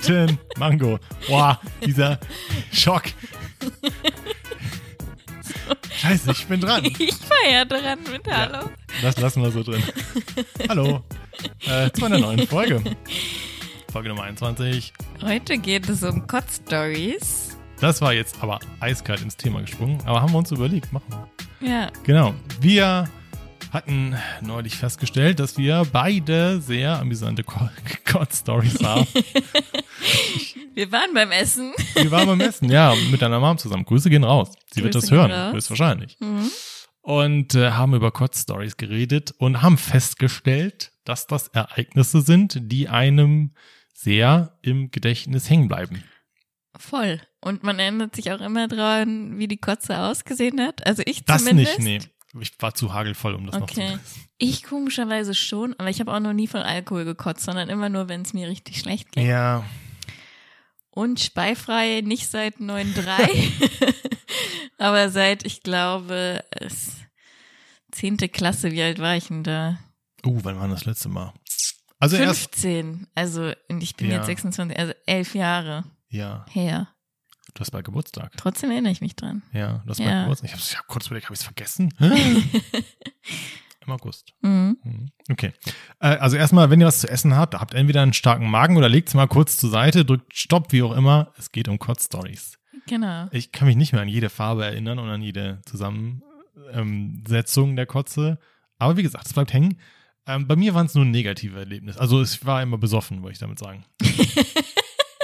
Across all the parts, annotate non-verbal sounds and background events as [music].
Guten Mango. Boah, dieser Schock. [laughs] Scheiße, ich bin dran. Ich war ja dran mit Hallo. Das lassen wir so drin. Hallo. Äh, zu einer neuen Folge. Folge Nummer 21. Heute geht es um Kotz-Stories. Das war jetzt aber eiskalt ins Thema gesprungen, aber haben wir uns überlegt, machen wir. Ja. Genau. Wir hatten neulich festgestellt, dass wir beide sehr amüsante God-Stories [laughs] haben. [laughs] Wir waren beim Essen. Wir waren beim Essen, ja, mit deiner Mom zusammen. Grüße gehen raus. Sie wird Grüße das hören, raus. höchstwahrscheinlich. Mhm. Und äh, haben über God-Stories geredet und haben festgestellt, dass das Ereignisse sind, die einem sehr im Gedächtnis hängen bleiben. Voll. Und man erinnert sich auch immer dran, wie die Kotze ausgesehen hat. Also ich Das zumindest. nicht, nee. Ich war zu hagelvoll, um das noch zu Okay. wissen. Ich komischerweise schon, aber ich habe auch noch nie von Alkohol gekotzt, sondern immer nur, wenn es mir richtig schlecht geht. Ja, Und speifrei nicht seit 9,3, [laughs] aber seit, ich glaube, es zehnte Klasse, wie alt war ich denn da? Uh, wann war das letzte Mal? Also erst, 15, also und ich bin Ja. jetzt 26, also elf Jahre ja, her. Du hast bald Geburtstag. Trotzdem erinnere ich mich dran. Ja, du hast Ja. bald Geburtstag. Ich habe ich hab kurz überlegt, habe ich es vergessen? [laughs] Im August. Mhm. Mhm. Okay. Äh, also erstmal, wenn ihr was zu essen habt, habt entweder einen starken Magen oder legt es mal kurz zur Seite, drückt Stopp, wie auch immer. Es geht um Kotz-Stories. Genau. Ich kann mich nicht mehr an jede Farbe erinnern und an jede Zusammensetzung der Kotze. Aber wie gesagt, es bleibt hängen. Ähm, bei mir waren es nur negative Erlebnisse. Also es war immer besoffen, wollte ich damit sagen. [laughs]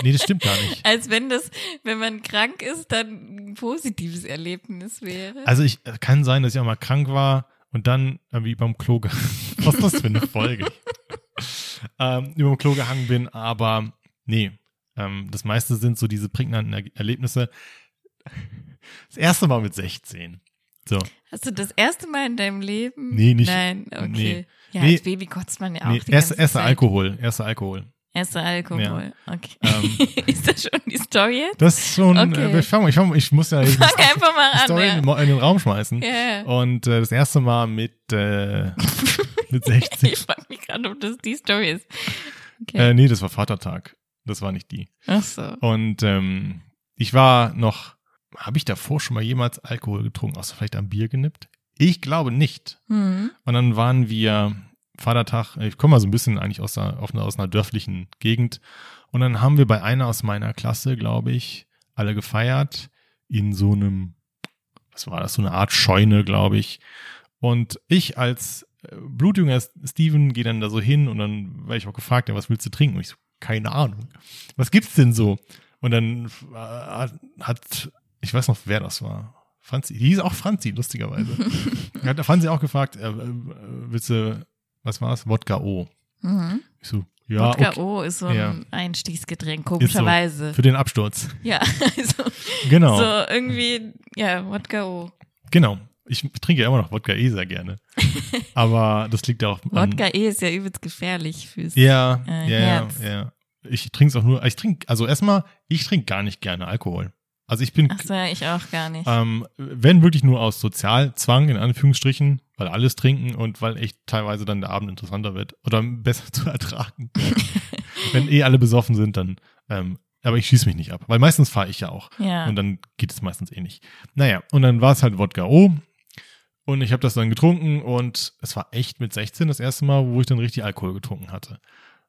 nee, das stimmt gar nicht. Als wenn das, wenn man krank ist, dann ein positives Erlebnis wäre. Also ich äh, kann sein, dass ich auch mal krank war und dann irgendwie beim Klo [laughs] Was ist das für eine Folge? [laughs] ähm, über dem Klo gehangen bin, aber nee. Ähm, das meiste sind so diese prägnanten er Erlebnisse. Das erste Mal mit 16. So. Hast du das erste Mal in deinem Leben? Nee, nicht- Nein, okay. nee. Ja, Nee. als Baby kotzt man ja auch Nee, die erste, ganze erster. Alkohol. Erster Alkohol. Alkohol. Okay. Ähm, [laughs] ist das schon die Story jetzt? Das ist schon, Okay. äh, ich, fang, ich, fang, ich muss ja [laughs] die Fang einfach mal an. Story in, ja. den- in den Raum schmeißen. Ja. Und äh, das erste Mal mit, äh, [laughs] mit 16. Ich frage mich gerade, ob das die Story ist. Okay. Äh, nee, das war Vatertag. Das war nicht die. Ach so. Und ähm, ich war noch, habe ich davor schon mal jemals Alkohol getrunken, außer vielleicht am Bier genippt? Ich glaube nicht. Hm. Und dann waren wir Vatertag, ich komme mal so ein bisschen eigentlich aus einer, einer, aus einer dörflichen Gegend. Und dann haben wir bei einer aus meiner Klasse, glaube ich, alle gefeiert in so einem, was war das, so eine Art Scheune, glaube ich. Und ich als äh, blutjunger Steven gehe dann da so hin und dann werde ich auch gefragt, ja, was willst du trinken? Und ich so, keine Ahnung. Was gibt's denn so? Und dann äh, hat, ich weiß noch, wer das war. Franzi, die hieß auch Franzi, lustigerweise. [laughs] hat Franzi auch gefragt, äh, äh, willst du, was war's? Wodka O. Mhm. Ich so, ja, Wodka okay. O ist so ein Ja. Einstiegsgetränk, komischerweise. Für den Absturz. Ja, [laughs] also Genau. so irgendwie, ja, Wodka O. Genau. Ich trinke ja immer noch Wodka E sehr gerne. [laughs] Aber das liegt ja auch an, Wodka E ist ja übelst gefährlich fürs Ja, äh, ja, ja, Herz. ja. Ich trinke es auch nur, ich trinke, also erstmal, ich trinke gar nicht gerne Alkohol. Also ich bin, Ach so, ja, ich auch gar nicht. ähm, wenn wirklich nur aus Sozialzwang, in Anführungsstrichen, weil alles trinken und weil echt teilweise dann der Abend interessanter wird oder besser [laughs] zu ertragen. [laughs] wenn eh alle besoffen sind, dann, ähm, aber ich schieße mich nicht ab, weil meistens fahre ich ja auch. ja. Und dann geht es meistens eh nicht. Naja, und dann war es halt Wodka O. Und ich habe das dann getrunken und es war echt mit 16 das erste Mal, wo ich dann richtig Alkohol getrunken hatte.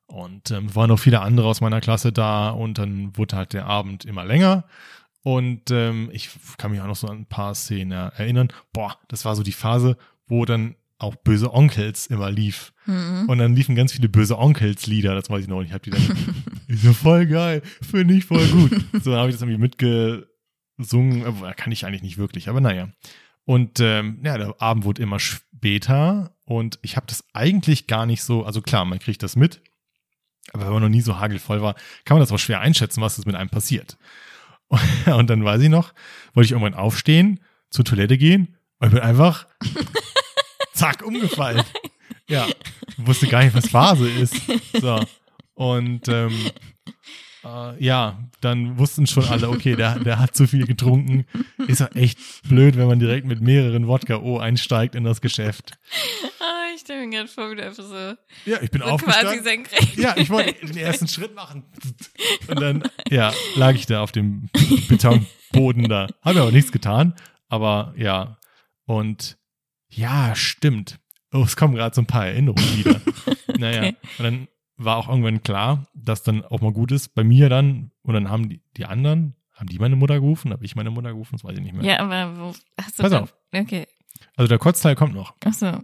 Und ähm, waren noch viele andere aus meiner Klasse da und dann wurde halt der Abend immer länger. Und ähm, ich kann mich auch noch so an ein paar Szenen erinnern. Boah, das war so die Phase, wo dann auch böse Onkels immer lief. Mhm. Und dann liefen ganz viele böse Onkels-Lieder, das weiß ich noch. Und ich habe die dann, [laughs] ich so voll geil, finde ich voll gut. [laughs] So habe ich das irgendwie mitgesungen, aber kann ich eigentlich nicht wirklich, aber naja. Und ähm, ja, der Abend wurde immer später und ich habe das eigentlich gar nicht so, also klar, man kriegt das mit, aber wenn man noch nie so hagelvoll war, kann man das auch schwer einschätzen, was das mit einem passiert. [laughs] Und dann weiß ich noch, wollte ich irgendwann aufstehen, zur Toilette gehen und bin einfach [laughs] zack umgefallen. Ja, wusste gar nicht, was Phase ist. So. Und ähm, [laughs] äh, ja, dann wussten schon alle, okay, der, der hat zu viel getrunken. Ist ja echt blöd, wenn man direkt mit mehreren Wodka O einsteigt in das Geschäft. Ich stelle mir gerade vor, wie du einfach so, Ja, ich bin so quasi aufgestanden. senkrecht. Ja, ich wollte den ersten Schritt machen. Und dann, ja, lag ich da auf dem Betonboden da. Habe aber nichts getan. Aber ja. Und ja, stimmt. Oh, es kommen gerade so ein paar Erinnerungen wieder. [laughs] Naja. Okay. Und dann war auch irgendwann klar, dass dann auch mal gut ist. Bei mir dann, und dann haben die, die anderen, haben die meine Mutter gerufen, habe ich meine Mutter gerufen, das weiß ich nicht mehr. Ja, aber wo hast du Pass dann- auf. Okay. Also der Kotzteil kommt noch. Achso.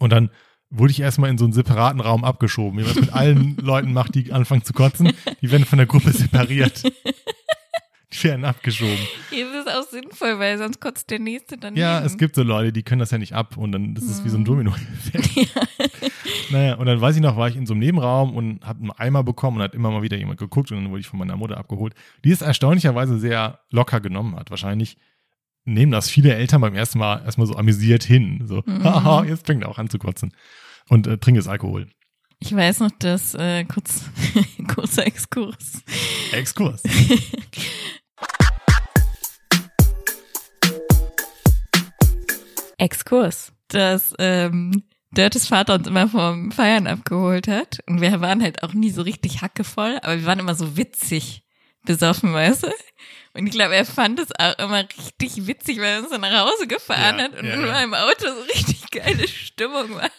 Und dann wurde ich erstmal in so einen separaten Raum abgeschoben. Wie man es mit allen [laughs] Leuten macht, die anfangen zu kotzen. Die werden von der Gruppe separiert. [laughs] Die werden abgeschoben. Hier ist es auch sinnvoll, weil sonst kotzt der Nächste dann Ja, es gibt so Leute, die können das ja nicht ab und dann das ist wie so ein Mhm. domino [laughs] Naja, und dann weiß ich noch, war ich in so einem Nebenraum und habe einen Eimer bekommen und hat immer mal wieder jemand geguckt und dann wurde ich von meiner Mutter abgeholt, die es erstaunlicherweise sehr locker genommen hat. Wahrscheinlich nehmen das viele Eltern beim ersten Mal erstmal so amüsiert hin. So, [laughs] Mhm. haha, jetzt fängt er auch an zu kotzen. Und äh, trinkt jetzt Alkohol. Ich weiß noch, dass, äh, kurz, [laughs] kurzer Exkurs. Exkurs. [laughs] Exkurs. Dass, ähm, Dirtes Vater uns immer vom Feiern abgeholt hat. Und wir waren halt auch nie so richtig hackevoll, aber wir waren immer so witzig besoffen, weißt du? Und ich glaube, er fand es auch immer richtig witzig, weil er uns dann nach Hause gefahren Ja, hat und ja, in ja. meinem Auto so richtig geile Stimmung war.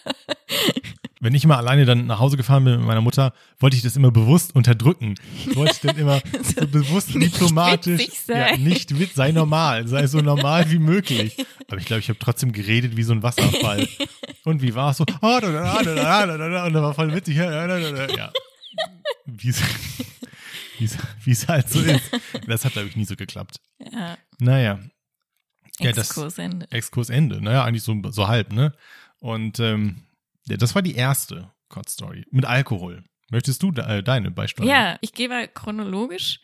Wenn ich mal alleine dann nach Hause gefahren bin mit meiner Mutter, wollte ich das immer bewusst unterdrücken. Ich wollte dann immer [laughs] so bewusst Nicht diplomatisch, sein. ja, nicht witz, sei normal, sei so normal wie möglich. Aber ich glaube, ich habe trotzdem geredet wie so ein Wasserfall. Und wie war es so? Da, da, da, da, da, da, da, und da war voll witzig. Ja, da, da, da, da. ja. Wie es wie es- halt so ist. Das hat, glaube ich, nie so geklappt. Ja, Naja, Ja, das- Exkurs Ende. Exkurs Ende. Naja, eigentlich so, so halb, ne? Und ähm, ja, das war die erste Kotz-Story. Mit Alkohol. Möchtest du de äh, deine beisteuern? Ja, ich gehe mal chronologisch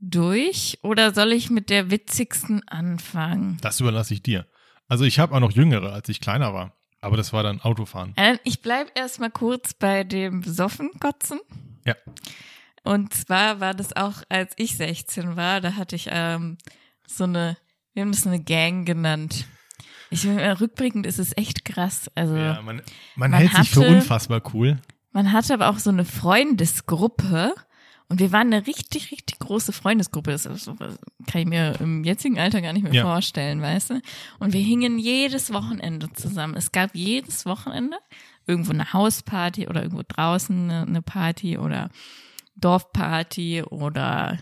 durch oder soll ich mit der witzigsten anfangen? Das überlasse ich dir. Also ich habe auch noch jüngere, als ich kleiner war. Aber das war dann Autofahren. Äh, Ich bleib erstmal kurz bei dem Besoffenkotzen. Ja. Und zwar war das auch, als ich 16 war, da hatte ich ähm, so eine, wir haben das eine Gang genannt. Ich mal rückblickend ist es echt krass. Also Ja, man, man, Man hält sich für hatte- unfassbar cool. man hatte aber auch so eine Freundesgruppe und wir waren eine richtig, richtig große Freundesgruppe. Das kann ich mir im jetzigen Alter gar nicht mehr Ja. vorstellen, weißt du? Und wir hingen jedes Wochenende zusammen. Es gab jedes Wochenende irgendwo eine Hausparty oder irgendwo draußen eine, eine Party oder Dorfparty oder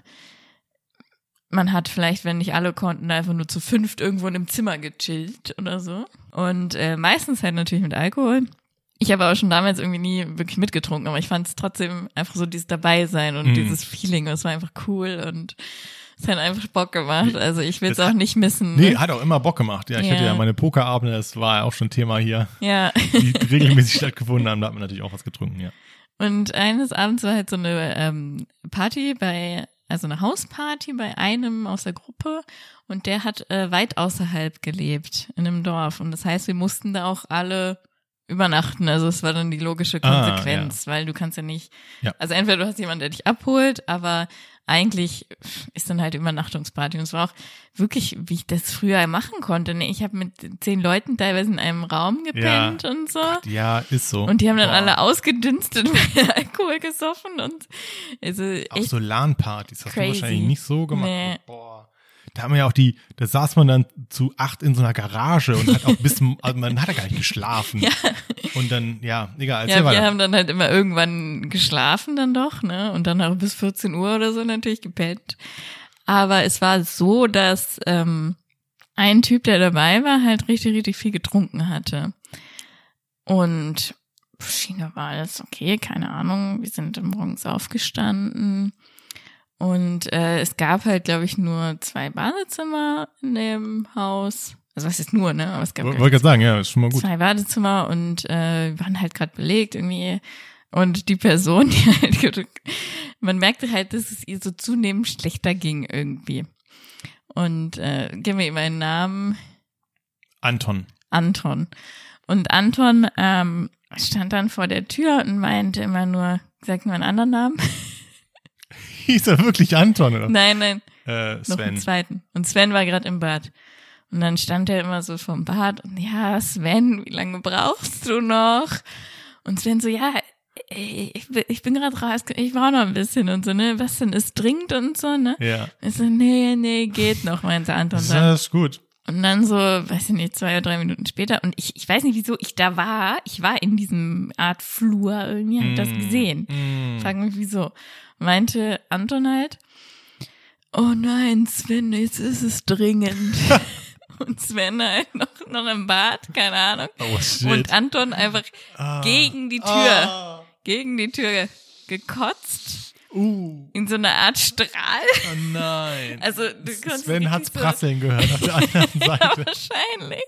man hat vielleicht, wenn nicht alle konnten, einfach nur zu fünft irgendwo in einem Zimmer gechillt oder so. Und äh, meistens halt natürlich mit Alkohol. Ich habe aber schon damals irgendwie nie wirklich mitgetrunken, aber ich fand es trotzdem einfach so dieses Dabeisein und Mhm. dieses Feeling. Es war einfach cool und es hat einfach Bock gemacht. Also ich will es auch nicht missen. Nee, Ne? hat auch immer Bock gemacht. Ja, ich Ja. hatte ja meine Pokerabende, das war ja auch schon Thema hier, Ja. die regelmäßig [laughs] stattgefunden haben. Da hat man natürlich auch was getrunken, ja. Und eines Abends war halt so eine ähm, Party bei, also eine Hausparty bei einem aus der Gruppe und der hat äh, weit außerhalb gelebt, in einem Dorf. Und das heißt, wir mussten da auch alle übernachten. Also es war dann die logische Ah, Konsequenz, weil du kannst ja nicht, Ja. also entweder du hast jemanden, der dich abholt, aber eigentlich ist dann halt Übernachtungsparty. Und es war auch wirklich, wie ich das früher machen konnte. Ne? Ich habe mit zehn Leuten teilweise in einem Raum gepennt und so. Ja, ist so. Und die haben dann Boah. alle ausgedünstet, [laughs] weil Alkohol gesoffen und also Auch so LAN-Partys hast crazy. du wahrscheinlich nicht so gemacht. Nee. Boah. Da haben wir ja auch die, da saß man dann zu acht in so einer Garage und hat auch bis, [laughs] also man hat ja gar nicht geschlafen. Ja. Und dann, ja, egal, ja, wir weiter. haben dann halt immer irgendwann geschlafen dann doch, ne? Und dann auch bis 14 Uhr oder so natürlich gepennt. Aber es war so, dass ähm, ein Typ, der dabei war, halt richtig, richtig viel getrunken hatte. Und China war alles okay, keine Ahnung. Wir sind morgens aufgestanden. Und äh, es gab halt, glaube ich, nur zwei Badezimmer in dem Haus. Also was ist nur, ne? Aber es gab Wollte gerade sagen, ja, ist schon mal gut. zwei Badezimmer und äh, waren halt gerade belegt irgendwie. Und die Person, [laughs] die halt, gedrückt- man merkte halt, dass es ihr so zunehmend schlechter ging irgendwie. Und äh, gib mir ihm einen Namen, Anton. Anton. Und Anton ähm, stand dann vor der Tür und meinte immer nur, sag mir einen anderen Namen. [laughs] [laughs] Hieß er wirklich Anton oder? nein, nein, Äh, noch einen Sven. zweiten. Und Sven war gerade im Bad. Und dann stand er immer so vom Bad und ja, Sven, wie lange brauchst du noch? Und Sven so, ja, ich, ich bin gerade raus, ich brauche noch ein bisschen und so, ne? Was denn ist dringend und so, ne? Ja. Ich so, nee, nee, geht noch, meinte Anton. Das dann. ist gut. Und dann so, weiß ich nicht, zwei oder drei Minuten später und ich, ich weiß nicht, wieso ich da war. Ich war in diesem Art Flur irgendwie, hab das Mm, gesehen. mm. Frag mich wieso. Meinte Anton halt, oh nein, Sven, jetzt ist es dringend. [laughs] und Sven halt noch, noch im Bad, keine Ahnung. Oh shit. Und Anton einfach Ah. gegen die Tür, Ah. gegen die Tür gekotzt. Uh. In so einer Art Strahl. Oh nein. Also, du Sven hat's so- prasseln gehört auf der [laughs] anderen Ja, Seite. wahrscheinlich.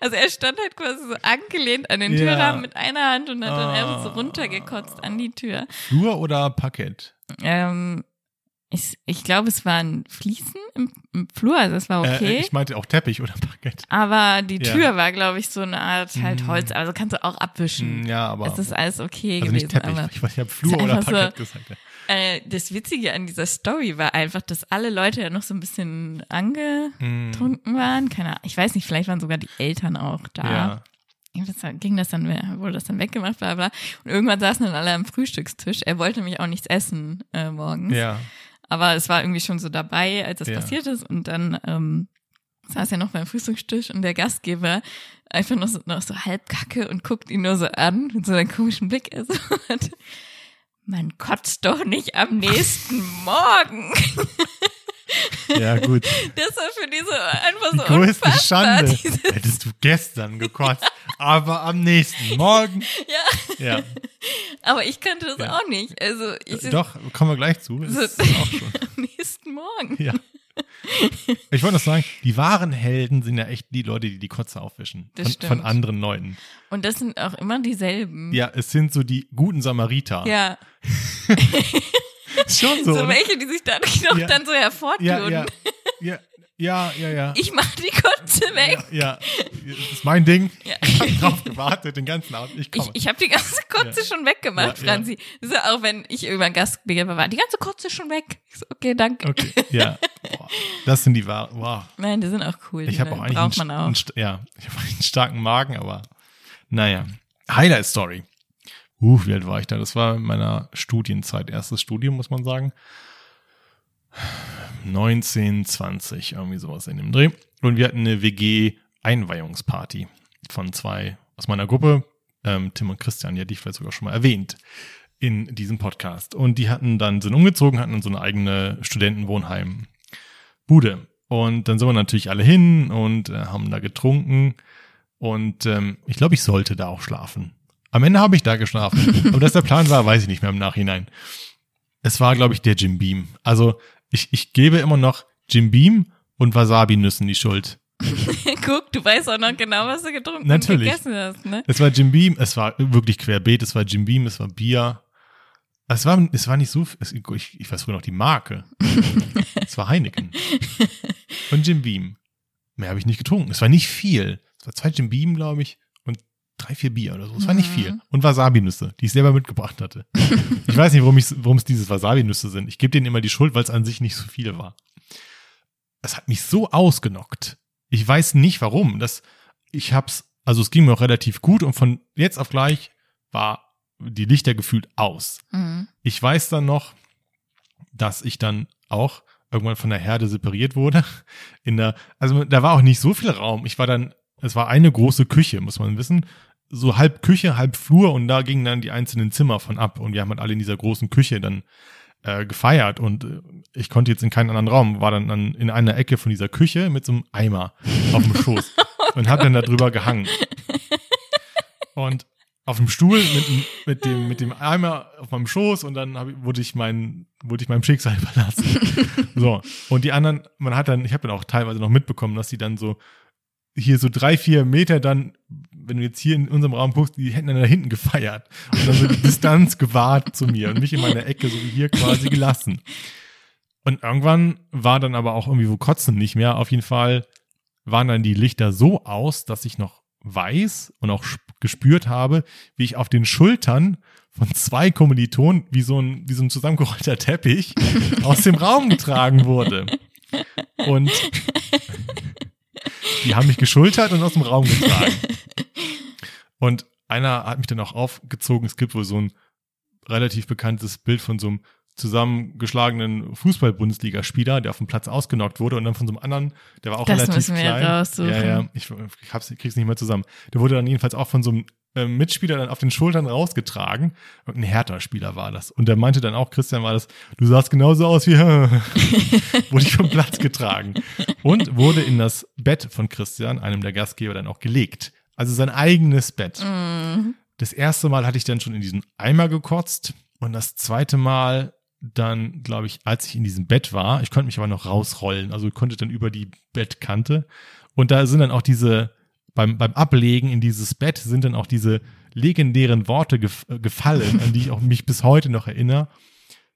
Also er stand halt quasi so angelehnt an den Ja. Türrahmen mit einer Hand und hat dann Ah. einfach so runtergekotzt an die Tür. Flur oder Parkett? Ähm, ich, ich glaube, es waren Fliesen im, im Flur, also es war okay. Äh, ich meinte auch Teppich oder Parkett. aber die Ja. Tür war, glaube ich, so eine Art halt Mhm. Holz, also kannst du auch abwischen. Mm, Ja, aber Es ist alles okay also gewesen. nicht Teppich. Aber ich weiß, ich habe Flur oder einfach so- Parkett gesagt. Ja. äh, das Witzige an dieser Story war einfach, dass alle Leute ja noch so ein bisschen angetrunken Mm, waren. Keine Ahnung. Ich weiß nicht, vielleicht waren sogar die Eltern auch da. ja. Das ging das dann, wurde das dann weggemacht, bla bla. Und irgendwann saßen dann alle am Frühstückstisch. Er wollte nämlich auch nichts essen äh, morgens. Ja. Aber es war irgendwie schon so dabei, als das Ja. passiert ist. Und dann ähm, saß er noch beim Frühstückstisch und der Gastgeber einfach noch so, noch so halb kacke und guckt ihn nur so an mit so einem komischen Blick. Also, [laughs] man kotzt doch nicht am nächsten Morgen. [laughs] Ja, gut. Das war für die so einfach Die so größte unfassbar. Schande. Hättest du gestern gekotzt, [laughs] aber am nächsten Morgen. ja, Ja. aber ich kannte das Ja. auch nicht. Also ich Doch, kommen wir gleich zu. So- [laughs] am nächsten Morgen. Ja. Ich wollte noch sagen, die wahren Helden sind ja echt die Leute, die die Kotze aufwischen. Das Von, stimmt. von anderen Leuten. Und das sind auch immer dieselben. Ja, es sind so die guten Samariter. Ja, [laughs] schon so, so. ne? welche, die sich dadurch noch Ja. dann so hervortun. ja, ja, ja, ja, ja. Ich mach die Kotze weg. Ja, das ist mein Ding. Ich habe drauf gewartet, den ganzen Abend. Ich Ich, komme. ich habe die ganze Kotze schon weggemacht. Franzi. So, auch wenn ich irgendwann Gastgeber war. Die ganze Kotze schon weg. Ich so, okay, danke. okay, ja. Boah, das sind die wahren. Wow. Nein, die sind auch cool. Ich habe auch eigentlich einen, man auch. einen, ja, ich habe [laughs] einen starken Magen, aber naja. Highlight Story. Uh, wie alt war ich da? Das war in meiner Studienzeit, erstes Studium, muss man sagen. 19, 20, irgendwie sowas in dem Dreh. Und wir hatten eine WG-Einweihungsparty von zwei aus meiner Gruppe, ähm, Tim und Christian, die hatte ich vielleicht sogar schon mal erwähnt in diesem Podcast. Und die hatten dann, sind umgezogen, hatten so eine eigene Studentenwohnheim-Bude. Und dann sind wir natürlich alle hin und äh, haben da getrunken. Und ähm, ich glaube, ich sollte da auch schlafen. Am Ende habe ich da geschlafen. [laughs] Aber dass der Plan war, weiß ich nicht mehr im Nachhinein. Es war, glaube ich, der Jim Beam. Also ich, ich gebe immer noch Jim Beam und Wasabi-Nüssen die Schuld. [laughs] Guck, du weißt auch noch genau, was du getrunken Natürlich. und gegessen hast, ne? Es war Jim Beam, es war wirklich querbeet, es war Jim Beam, es war Bier. Es war, es war nicht so, es, ich, ich weiß sogar noch die Marke. [laughs] es war Heineken. Und Jim Beam. Mehr habe ich nicht getrunken. Es war nicht viel. Es war zwei Jim Beam, glaube ich, drei, vier Bier oder so. Es war nicht viel. Und Wasabi-Nüsse, die ich selber mitgebracht hatte. [laughs] ich weiß nicht, warum, es dieses Wasabi-Nüsse sind. Ich gebe denen immer die Schuld, weil es an sich nicht so viel war. Es hat mich so ausgenockt. Ich weiß nicht warum. Das, ich hab's, also es ging mir auch relativ gut und von jetzt auf gleich war die Lichter gefühlt aus. Mhm. Ich weiß dann noch, dass ich dann auch irgendwann von der Herde separiert wurde. In der, also da war auch nicht so viel Raum. Ich war dann, es war eine große Küche, muss man wissen. So halb Küche, halb Flur und da gingen dann die einzelnen Zimmer von ab und wir haben halt alle in dieser großen Küche dann äh, gefeiert und äh, ich konnte jetzt in keinen anderen Raum, war dann, dann in einer Ecke von dieser Küche mit so einem Eimer auf dem Schoß [laughs] und hab dann da drüber gehangen. Und auf dem Stuhl mit, dem- mit dem mit dem Eimer auf meinem Schoß und dann hab, wurde ich mein wurde ich meinem Schicksal [laughs] überlassen. so und die anderen, man hat dann, ich habe dann auch teilweise noch mitbekommen, dass die dann so hier so drei vier Meter dann, wenn du jetzt hier in unserem Raum guckst, die hätten dann da hinten gefeiert und dann so die Distanz [laughs] gewahrt zu mir und mich in meiner Ecke so wie hier quasi gelassen. Und irgendwann war dann aber auch irgendwie wo Kotzen nicht mehr. Auf jeden Fall waren dann die Lichter so aus, dass ich noch weiß und auch sp- gespürt habe, wie ich auf den Schultern von zwei Kommilitonen wie so ein, wie so ein zusammengerollter Teppich [laughs] aus dem Raum getragen wurde. Und [laughs] Die haben mich geschultert und aus dem Raum getragen. [laughs] Und einer hat mich dann auch aufgezogen. Es gibt wohl so ein relativ bekanntes Bild von so einem zusammengeschlagenen Fußball-Bundesligaspieler, der auf dem Platz ausgenockt wurde und dann von so einem anderen, der war auch Das relativ wir klein. raussuchen. Ja, ja, ich, ich hab's, ich krieg's nicht mehr zusammen. Der wurde dann jedenfalls auch von so einem äh, Mitspieler dann auf den Schultern rausgetragen. Ein Hertha-Spieler war das. Und der meinte dann auch, Christian war das, du sahst genauso aus wie, [laughs] wurde ich vom Platz getragen. Und wurde in das Bett von Christian, einem der Gastgeber, dann auch gelegt. Also sein eigenes Bett. Mhm. Das erste Mal hatte ich dann schon in diesen Eimer gekotzt und das zweite Mal dann, glaube ich, als ich in diesem Bett war, ich konnte mich aber noch rausrollen, also konnte dann über die Bettkante und da sind dann auch diese, beim, beim Ablegen in dieses Bett sind dann auch diese legendären Worte gef äh, gefallen, an die ich auch mich bis heute noch erinnere.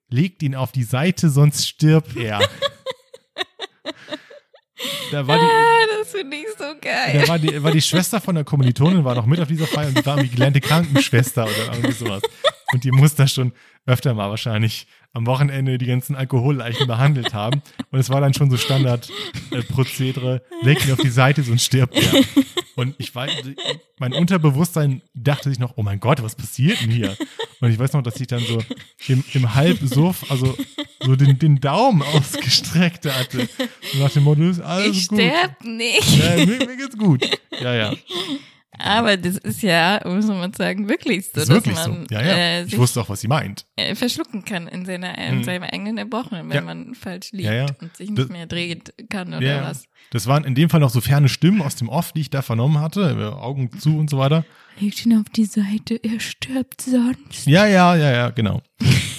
Legt ihn auf die Seite, sonst stirbt er. da war die, Ah, das finde ich so geil. da war die, war die Schwester von der Kommilitonin, war noch mit auf dieser Feier und die war irgendwie gelernte Krankenschwester oder irgendwie sowas. Und die muss da schon öfter mal wahrscheinlich am Wochenende die ganzen Alkoholleichen behandelt haben. Und es war dann schon so Standardprozedere, leg ihn auf die Seite, sonst stirbt er. Und ich weiß, mein Unterbewusstsein dachte sich noch, oh mein Gott, was passiert denn hier? Und ich weiß noch, dass ich dann so im, im Halbsuff, also so den, den Daumen ausgestreckt hatte. Und nach dem Motto, ist alles ich gut. sterb nicht. Ja, mir, mir geht's gut. Ja, ja. Aber das ist ja, muss man sagen, wirklich so, Das ist dass wirklich man so. Ja, ja. Äh, ich wusste auch, was sie meint. äh, verschlucken kann in seiner in Mhm. seinem eigenen Erbrochenen, wenn Ja. man falsch liegt Ja, und sich nicht Das- mehr dreht kann oder was. das waren in dem Fall noch so ferne Stimmen aus dem Off, die ich da vernommen hatte, äh, Augen zu und so weiter. Legt ihn auf die Seite, er stirbt sonst. Ja, ja, ja, ja, genau.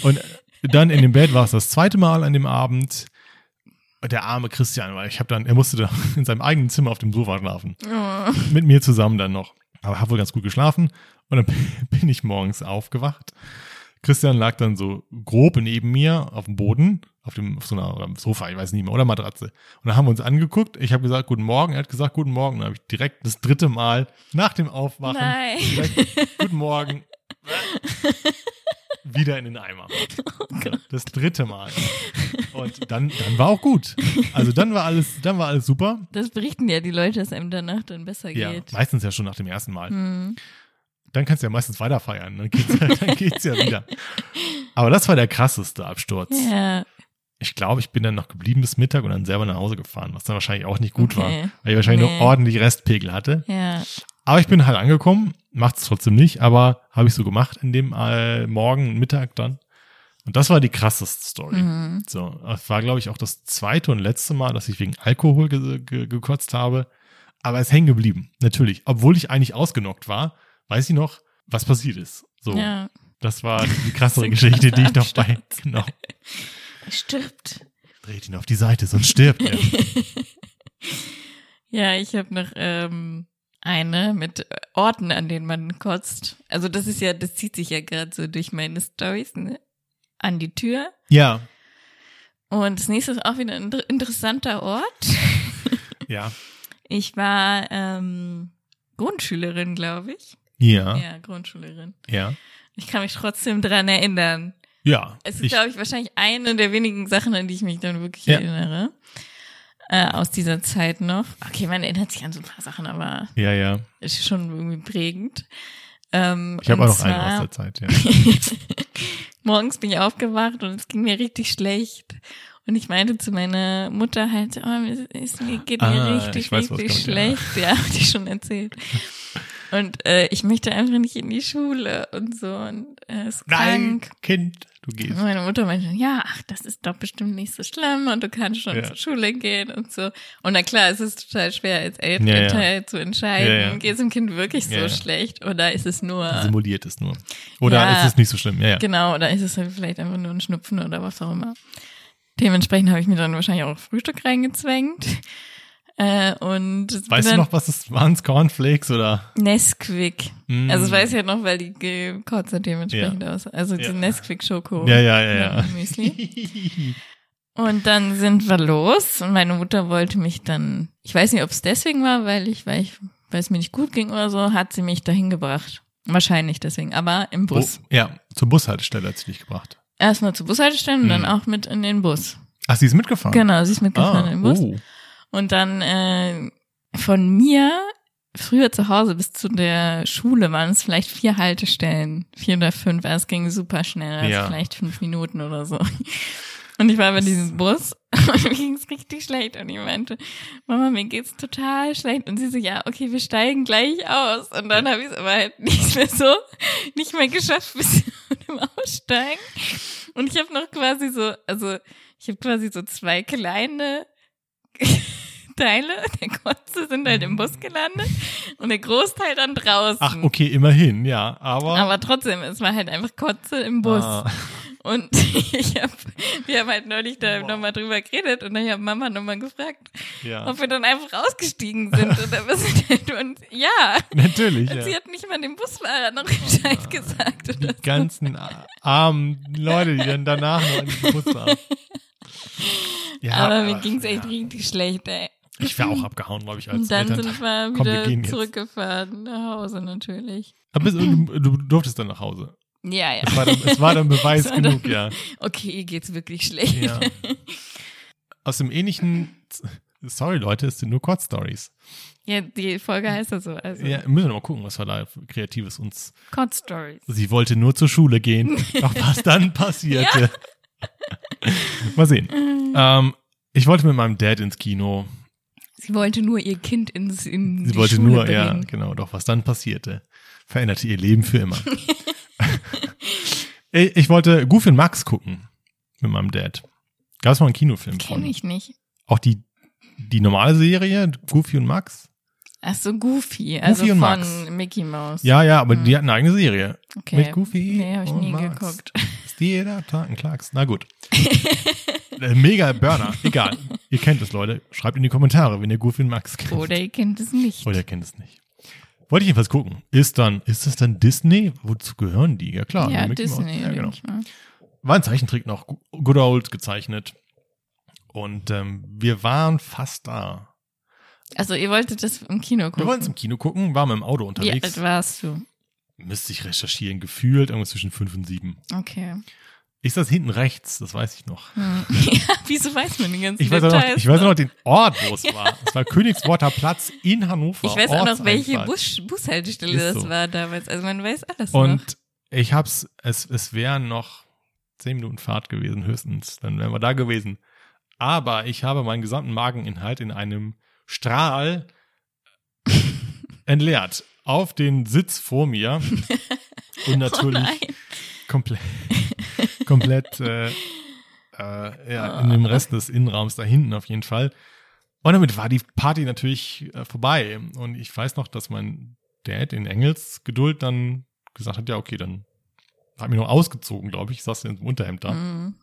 Und dann in dem Bett war es das zweite Mal an dem Abend. Der arme Christian, weil ich habe dann, er musste da [laughs] in seinem eigenen Zimmer auf dem Sofa schlafen. Oh. Mit mir zusammen dann noch. Aber habe wohl ganz gut geschlafen. Und dann [laughs] bin ich morgens aufgewacht. Christian lag dann so grob neben mir auf dem Boden, auf dem auf so einer Sofa, ich weiß nicht mehr, oder Matratze. Und dann haben wir uns angeguckt. Ich habe gesagt, guten Morgen. Er hat gesagt, guten Morgen. Dann habe ich direkt das dritte Mal nach dem Aufwachen Nein. direkt, guten Morgen. [laughs] Wieder in den Eimer. [laughs] Das dritte Mal. Und dann, dann war auch gut. Also dann war alles, dann war alles super. Das berichten ja die Leute, dass einem danach dann besser Ja, geht. meistens ja schon nach dem ersten Mal. Hm. Dann kannst du ja meistens weiter feiern. Dann geht's, ja- dann geht's ja wieder. Aber das war der krasseste Absturz. Ja, Ich glaube, ich bin dann noch geblieben bis Mittag und dann selber nach Hause gefahren, was dann wahrscheinlich auch nicht gut Okay. war, weil ich wahrscheinlich Nee. noch ordentlich Restpegel hatte. ja. Aber ich bin halt angekommen, macht's trotzdem nicht, aber habe ich so gemacht in dem äh, Morgen, Mittag dann. Und das war die krasseste Story. Mhm. So, das war, glaube ich, auch das zweite und letzte Mal, dass ich wegen Alkohol ge ge gekotzt habe. Aber es ist hängen geblieben, natürlich. Obwohl ich eigentlich ausgenockt war, weiß ich noch, was passiert ist. So, Ja. das war die [laughs] krassere Geschichte, die ich noch bei, genau. [laughs] Er stirbt. Dreht ihn auf die Seite, sonst stirbt er. [laughs] Ja, ich habe noch ähm, eine mit Orten, an denen man kotzt. Also das ist ja, das zieht sich ja gerade so durch meine Stories, ne? An die Tür. ja, Und das nächste ist auch wieder ein inter- interessanter Ort. [laughs] ja, Ich war ähm, Grundschülerin, glaube ich. ja, Ja, Grundschülerin. ja. Ich kann mich trotzdem dran erinnern. Ja, Es ist, glaube ich, wahrscheinlich eine der wenigen Sachen, an die ich mich dann wirklich Ja. erinnere. Äh, aus dieser Zeit noch. Okay, man erinnert sich an so ein paar Sachen, aber ja, ja. ist schon irgendwie prägend. Ähm, Ich habe auch noch eine zwar- aus der Zeit, ja. [laughs] Morgens bin ich aufgewacht und es ging mir richtig schlecht. Und ich meinte zu meiner Mutter halt, oh, mir geht mir Ah, richtig, ich weiß, richtig kommt, ja. schlecht. Ja, [laughs] hab ich schon erzählt. Und äh, ich möchte einfach nicht in die Schule und so. Und er ist Nein, krank. Kind, du gehst. Und meine Mutter meinte, ja, ach, das ist doch bestimmt nicht so schlimm und du kannst schon Ja. zur Schule gehen und so. Und na klar, es ist total schwer als Eltern Ja, zu entscheiden, geht es dem Kind wirklich so schlecht oder ist es nur, Simuliert es nur. Oder ist es nicht so schlimm? Ja, ja. genau, oder ist es halt vielleicht einfach nur ein Schnupfen oder was auch immer. Dementsprechend habe ich mir dann wahrscheinlich auch Frühstück reingezwängt. Äh, und Weißt du noch, was es waren? Cornflakes oder? Nesquik. Mm. Also das weiß ich ja noch, weil die gekotzt hat dementsprechend aus. Also die Ja. Nesquik Schoko. Ja, ja, ja, ja. Müsli. [laughs] Und dann sind wir los und meine Mutter wollte mich dann, ich weiß nicht, ob es deswegen war, weil ich, weil ich, weil es mir nicht gut ging oder so, hat sie mich dahin gebracht. Wahrscheinlich deswegen, aber im Bus. Oh, ja, zur Bushaltestelle hat sie dich gebracht. Erstmal zur Bushaltestelle und dann Hm. auch mit in den Bus. Ach, sie ist mitgefahren? Genau, sie ist mitgefahren Ah, den Bus. oh. Und dann äh, von mir früher zu Hause bis zu der Schule waren es vielleicht vier Haltestellen, vier oder fünf, also es ging super schnell, also Ja. vielleicht fünf Minuten oder so. Und ich war bei diesem Bus [laughs] und mir ging es richtig schlecht und ich meinte, Mama, mir geht's total schlecht. Und sie so, ja, okay, wir steigen gleich aus. Und dann habe ich es aber halt [laughs] nicht mehr so, nicht mehr geschafft bis zu [laughs] dem Aussteigen. Und ich habe noch quasi so, also ich habe quasi so zwei kleine Teile [laughs] der Kotze sind halt im Bus gelandet und der Großteil dann draußen. Ach, okay, immerhin, ja. Aber. Aber trotzdem, es war halt einfach Kotze im Bus. Ah, [laughs] Und [laughs] ich hab, wir haben halt neulich da Boah. nochmal drüber geredet und dann habe Mama nochmal gefragt, ja. ob wir dann einfach ausgestiegen sind. Und dann sind halt und ja. Natürlich, Und sie ja. hat nicht mal dem Busfahrer noch Bescheid gesagt. Oder Die so. ganzen armen Leute, die dann danach noch in den Bus waren. Ja, aber mir ging's echt ja. richtig schlecht, ey. Ich wäre auch abgehauen, glaube ich, als Und dann Eltern. sind wir Komm, wir wieder jetzt. zurückgefahren nach Hause natürlich. Aber du, du durftest dann nach Hause. Ja, ja. Es war dann, es war dann [laughs] Beweis war genug, dann- ja. Okay, ihr geht's wirklich schlecht. ja. Aus dem ähnlichen, sorry Leute, es sind nur Kurzstories. Ja, die Folge heißt ja so. Also Ja, müssen wir mal gucken, was wir da Kreatives uns. Cod Stories. Sie wollte nur zur Schule gehen. [laughs] Doch was dann passierte. mal sehen. Ähm, ich wollte mit meinem Dad ins Kino. Sie wollte nur ihr Kind ins in Sie die wollte Schule nur, bringen. ja, genau. Doch was dann passierte, veränderte ihr Leben für immer. [laughs] ich, ich wollte Goofy und Max gucken mit meinem Dad. Gab es mal einen Kinofilm Kenn von? ich nicht. Auch die, die normale Serie, Goofy und Max? Ach so, Goofy, also und von Max. Mickey Mouse. Ja, ja, aber die hatten eine eigene Serie. okay. Mit Goofy Nee, hab ich nie Max. geguckt. Ist jeder Tag ein Klacks. Na gut. [laughs] Äh, Mega Burner. Egal. Ihr kennt es, Leute. Schreibt in die Kommentare, wenn ihr Goofy Max kennt. Oder ihr kennt es nicht. Oder ihr kennt es nicht. Wollte ich jedenfalls gucken. Ist dann, ist das dann Disney? Wozu gehören die? Ja klar. ja. Disney, Ja, genau. War ein Zeichentrick noch. Good old gezeichnet. Und ähm, wir waren fast da. Also ihr wolltet das im Kino Wir gucken. wollten es im Kino gucken, waren mit dem Auto Wie unterwegs. alt warst du? Müsste ich recherchieren. Gefühlt irgendwas zwischen fünf und sieben. Okay. Ich saß hinten rechts, das weiß ich noch. Hm. [laughs] Ja, wieso weiß man die ganzen Ich weiß, auch noch, Details? ich weiß auch noch den Ort, wo es [laughs] war. Es war Königsworter Platz in Hannover. Ich weiß auch noch, welche. Bus Bushaltestelle Ist das so. war damals. Also man weiß alles noch. Und ich hab's, es, es wären noch zehn Minuten Fahrt gewesen, höchstens. Dann wären wir da gewesen. Aber ich habe meinen gesamten Mageninhalt in einem Strahl entleert. Auf den Sitz vor mir. [laughs] Und natürlich Oh komplett, [laughs] komplett äh, äh, ja, in dem Rest des Innenraums da hinten auf jeden Fall. Und damit war die Party natürlich äh, vorbei. Und ich weiß noch, dass mein Dad in Engelsgeduld dann gesagt hat, ja, okay, dann hat mich noch ausgezogen, glaube ich. Ich saß in dem Unterhemd da. Mhm.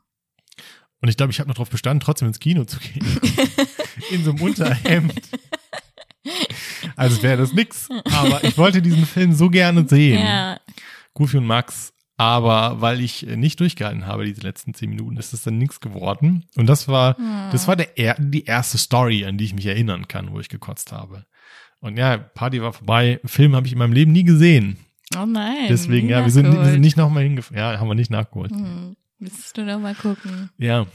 Und ich glaube, ich habe noch darauf bestanden, trotzdem ins Kino zu gehen. [laughs] in so einem Unterhemd. Also wäre das nix. Aber ich wollte diesen Film so gerne sehen. Ja, Goofy und Max. Aber weil ich nicht durchgehalten habe, diese letzten zehn Minuten, ist das dann nichts geworden. Und das war, das war der, er- die erste Story, an die ich mich erinnern kann, wo ich gekotzt habe. Und ja, Party war vorbei. Film habe ich in meinem Leben nie gesehen. oh nein. Deswegen, ja, wir sind, wir sind nicht nochmal hingefahren. Ja, haben wir nicht nachgeholt. Hm. Müsstest du doch mal gucken. Ja.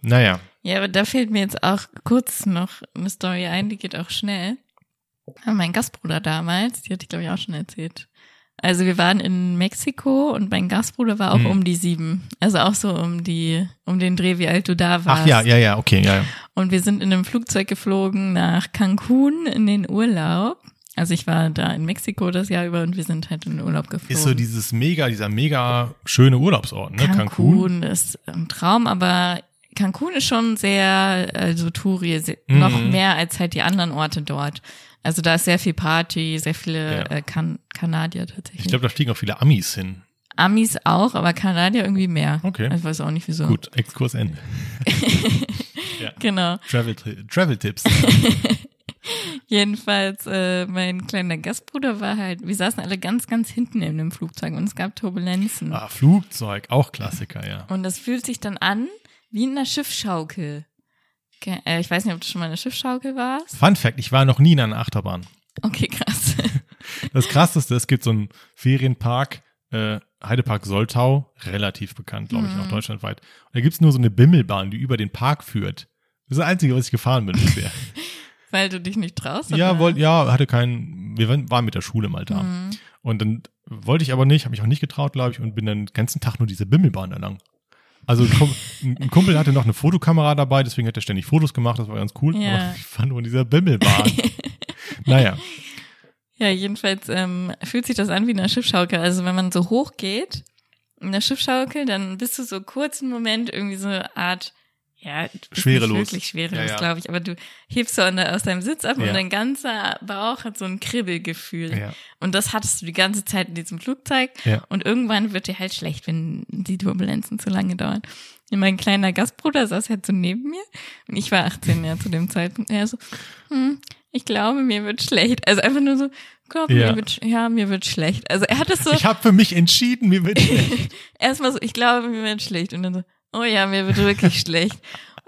Naja. Ja, aber da fällt mir jetzt auch kurz noch eine Story ein, die geht auch schnell. Ja, Mein Gastbruder damals, die hatte ich glaube ich auch schon erzählt. Also wir waren in Mexiko und mein Gastbruder war auch Hm. um die sieben. Also auch so um die, um den Dreh, wie alt du da warst. Ach ja, ja, ja, okay, ja, ja. Und wir sind in einem Flugzeug geflogen nach Cancun in den Urlaub. Also ich war da in Mexiko das Jahr über und wir sind halt in den Urlaub geflogen. Ist so dieses mega, dieser mega schöne Urlaubsort, ne? Cancun. Cancun ist ein Traum, aber Cancun ist schon sehr, also Touri, Mhm. noch mehr als halt die anderen Orte dort. Also da ist sehr viel Party, sehr viele Ja. äh, kan Kanadier tatsächlich. Ich glaube, da fliegen auch viele Amis hin. Amis auch, aber Kanadier irgendwie mehr. Okay. Ich weiß auch nicht wieso. Gut, Exkurs Ende. [laughs] Genau. Travel, Travel Tipps. [laughs] Jedenfalls, äh, mein kleiner Gastbruder war halt, wir saßen alle ganz, ganz hinten in dem Flugzeug und es gab Turbulenzen. Ah, Flugzeug, auch Klassiker, ja. Und das fühlt sich dann an wie in einer Schiffsschaukel. Äh, ich weiß nicht, ob du schon mal in einer Schiffsschaukel warst. Fun Fact, ich war noch nie in einer Achterbahn. Okay, krass. [laughs] Das krasseste, es gibt so einen Ferienpark, äh, Heidepark Soltau, relativ bekannt, glaube ich, Mhm. auch deutschlandweit. Und da gibt's nur so eine Bimmelbahn, die über den Park führt. Das ist das Einzige, was ich gefahren bin bisher. [laughs] Weil du dich nicht traust? Ja, wollt, ja, hatte keinen, wir waren waren mit der Schule mal da. Mhm. Und dann wollte ich aber nicht, habe mich auch nicht getraut, glaube ich, und bin dann den ganzen Tag nur diese Bimmelbahn da lang. Also ein Kum- ein Kumpel hatte noch eine Fotokamera dabei, deswegen hat er ständig Fotos gemacht, das war ganz cool. Ja. Aber ich fand nur in dieser Bimmelbahn. [laughs] naja, Ja, jedenfalls ähm, fühlt sich das an wie eine Schiffschaukel. Also wenn man so hoch geht in der Schiffschaukel, dann bist du so kurz einen Moment irgendwie so eine Art, ja, du bist Schwerelos. Nicht wirklich schwerelos, Ja, ja. glaube ich, aber du hebst so aus deinem Sitz ab Ja. und dein ganzer Bauch hat so ein Kribbelgefühl. Ja. Und das hattest du die ganze Zeit in diesem Flugzeug. Ja. Und irgendwann wird dir halt schlecht, wenn die Turbulenzen zu lange dauern. Und mein kleiner Gastbruder saß halt so neben mir und ich war 18 ja zu dem Zeitpunkt. Er so, hm, ich glaube, mir wird schlecht. Also einfach nur so, glaub, Ja. mir wird, ja, mir wird schlecht. Also er hat es so, ich habe für mich entschieden, mir wird [laughs] schlecht. erstmal so, ich glaube, mir wird schlecht. Und dann so, oh ja, mir wird wirklich [laughs] schlecht.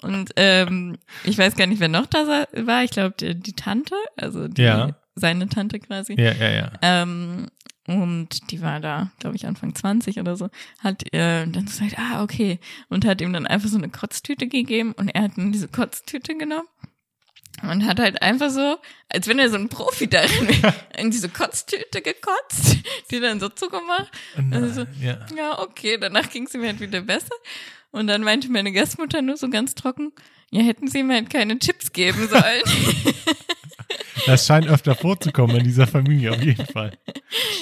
Und ähm, ich weiß gar nicht, wer noch da war. Ich glaube, die, die Tante, also die, Ja. seine Tante quasi. Ja, ja, ja. Ähm, und die war da, glaube ich, Anfang 20 oder so, hat äh, dann gesagt, ah, okay. Und hat ihm dann einfach so eine Kotztüte gegeben und er hat dann diese Kotztüte genommen und hat halt einfach so, als wenn er so ein Profi darin wäre, [laughs] in diese Kotztüte gekotzt, die dann so zugemacht. Also, ja. ja, okay, danach ging es ihm halt wieder besser. Und dann meinte meine Gastmutter nur so ganz trocken, ja, hätten sie ihm halt keine Tipps geben sollen. [laughs] Das scheint öfter vorzukommen in dieser Familie, auf jeden Fall.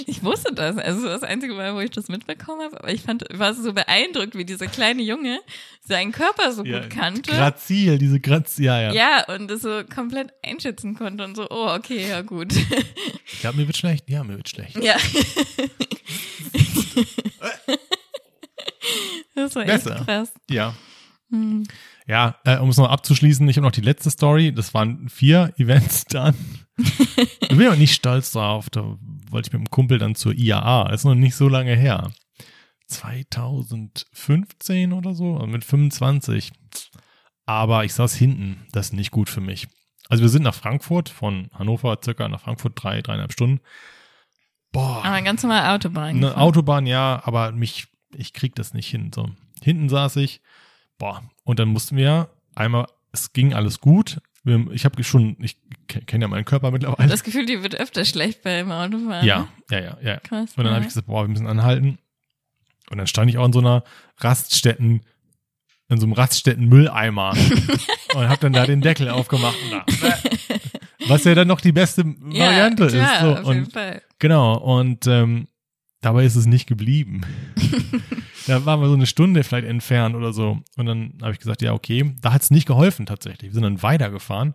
Ich wusste das. Also das einzige Mal, wo ich das mitbekommen habe. Aber ich fand, war so beeindruckt, wie dieser kleine Junge seinen Körper so Ja, gut kannte. Grazil, diese Graz, ja, ja. ja, und das so komplett einschätzen konnte und so, oh, okay, ja gut. Ich glaube, mir wird schlecht. Ja, mir wird schlecht. ja. [laughs] [laughs] [laughs] das war echt Besser. krass. Ja. Hm. Ja, äh, um es noch abzuschließen, ich habe noch die letzte Story. Das waren vier [laughs] Events dann. ich bin auch nicht stolz drauf. Da wollte ich mit einem Kumpel dann zur IAA. Das ist noch nicht so lange her. 2015 oder so, also mit 25. Aber ich saß hinten. Das ist nicht gut für mich. Also wir sind nach Frankfurt, von Hannover circa nach Frankfurt drei, dreieinhalb Stunden. Boah. Aber ganz normal Autobahn. Eine. Autobahn, ja, aber mich, ich krieg das nicht hin. So, hinten saß ich, boah, und dann mussten wir einmal, es ging alles gut. Ich habe schon, ich kenne ja meinen Körper mittlerweile. Das Gefühl, die wird öfter schlecht beim Autofahren. ja, ja, ja, ja. Krass. Und dann habe ich gesagt, boah, wir müssen anhalten. Und dann stand ich auch in so einer Raststätten, in so einem Raststätten-Mülleimer [laughs] und habe dann da den Deckel aufgemacht. Da, was ja dann noch die beste Variante ja, klar, ist. So. auf Und jeden Fall. Genau, und ähm, dabei ist es nicht geblieben. [laughs] da waren wir so eine Stunde vielleicht entfernt oder so. Und dann habe ich gesagt, ja, okay. Da hat es nicht geholfen tatsächlich. Wir sind dann weitergefahren.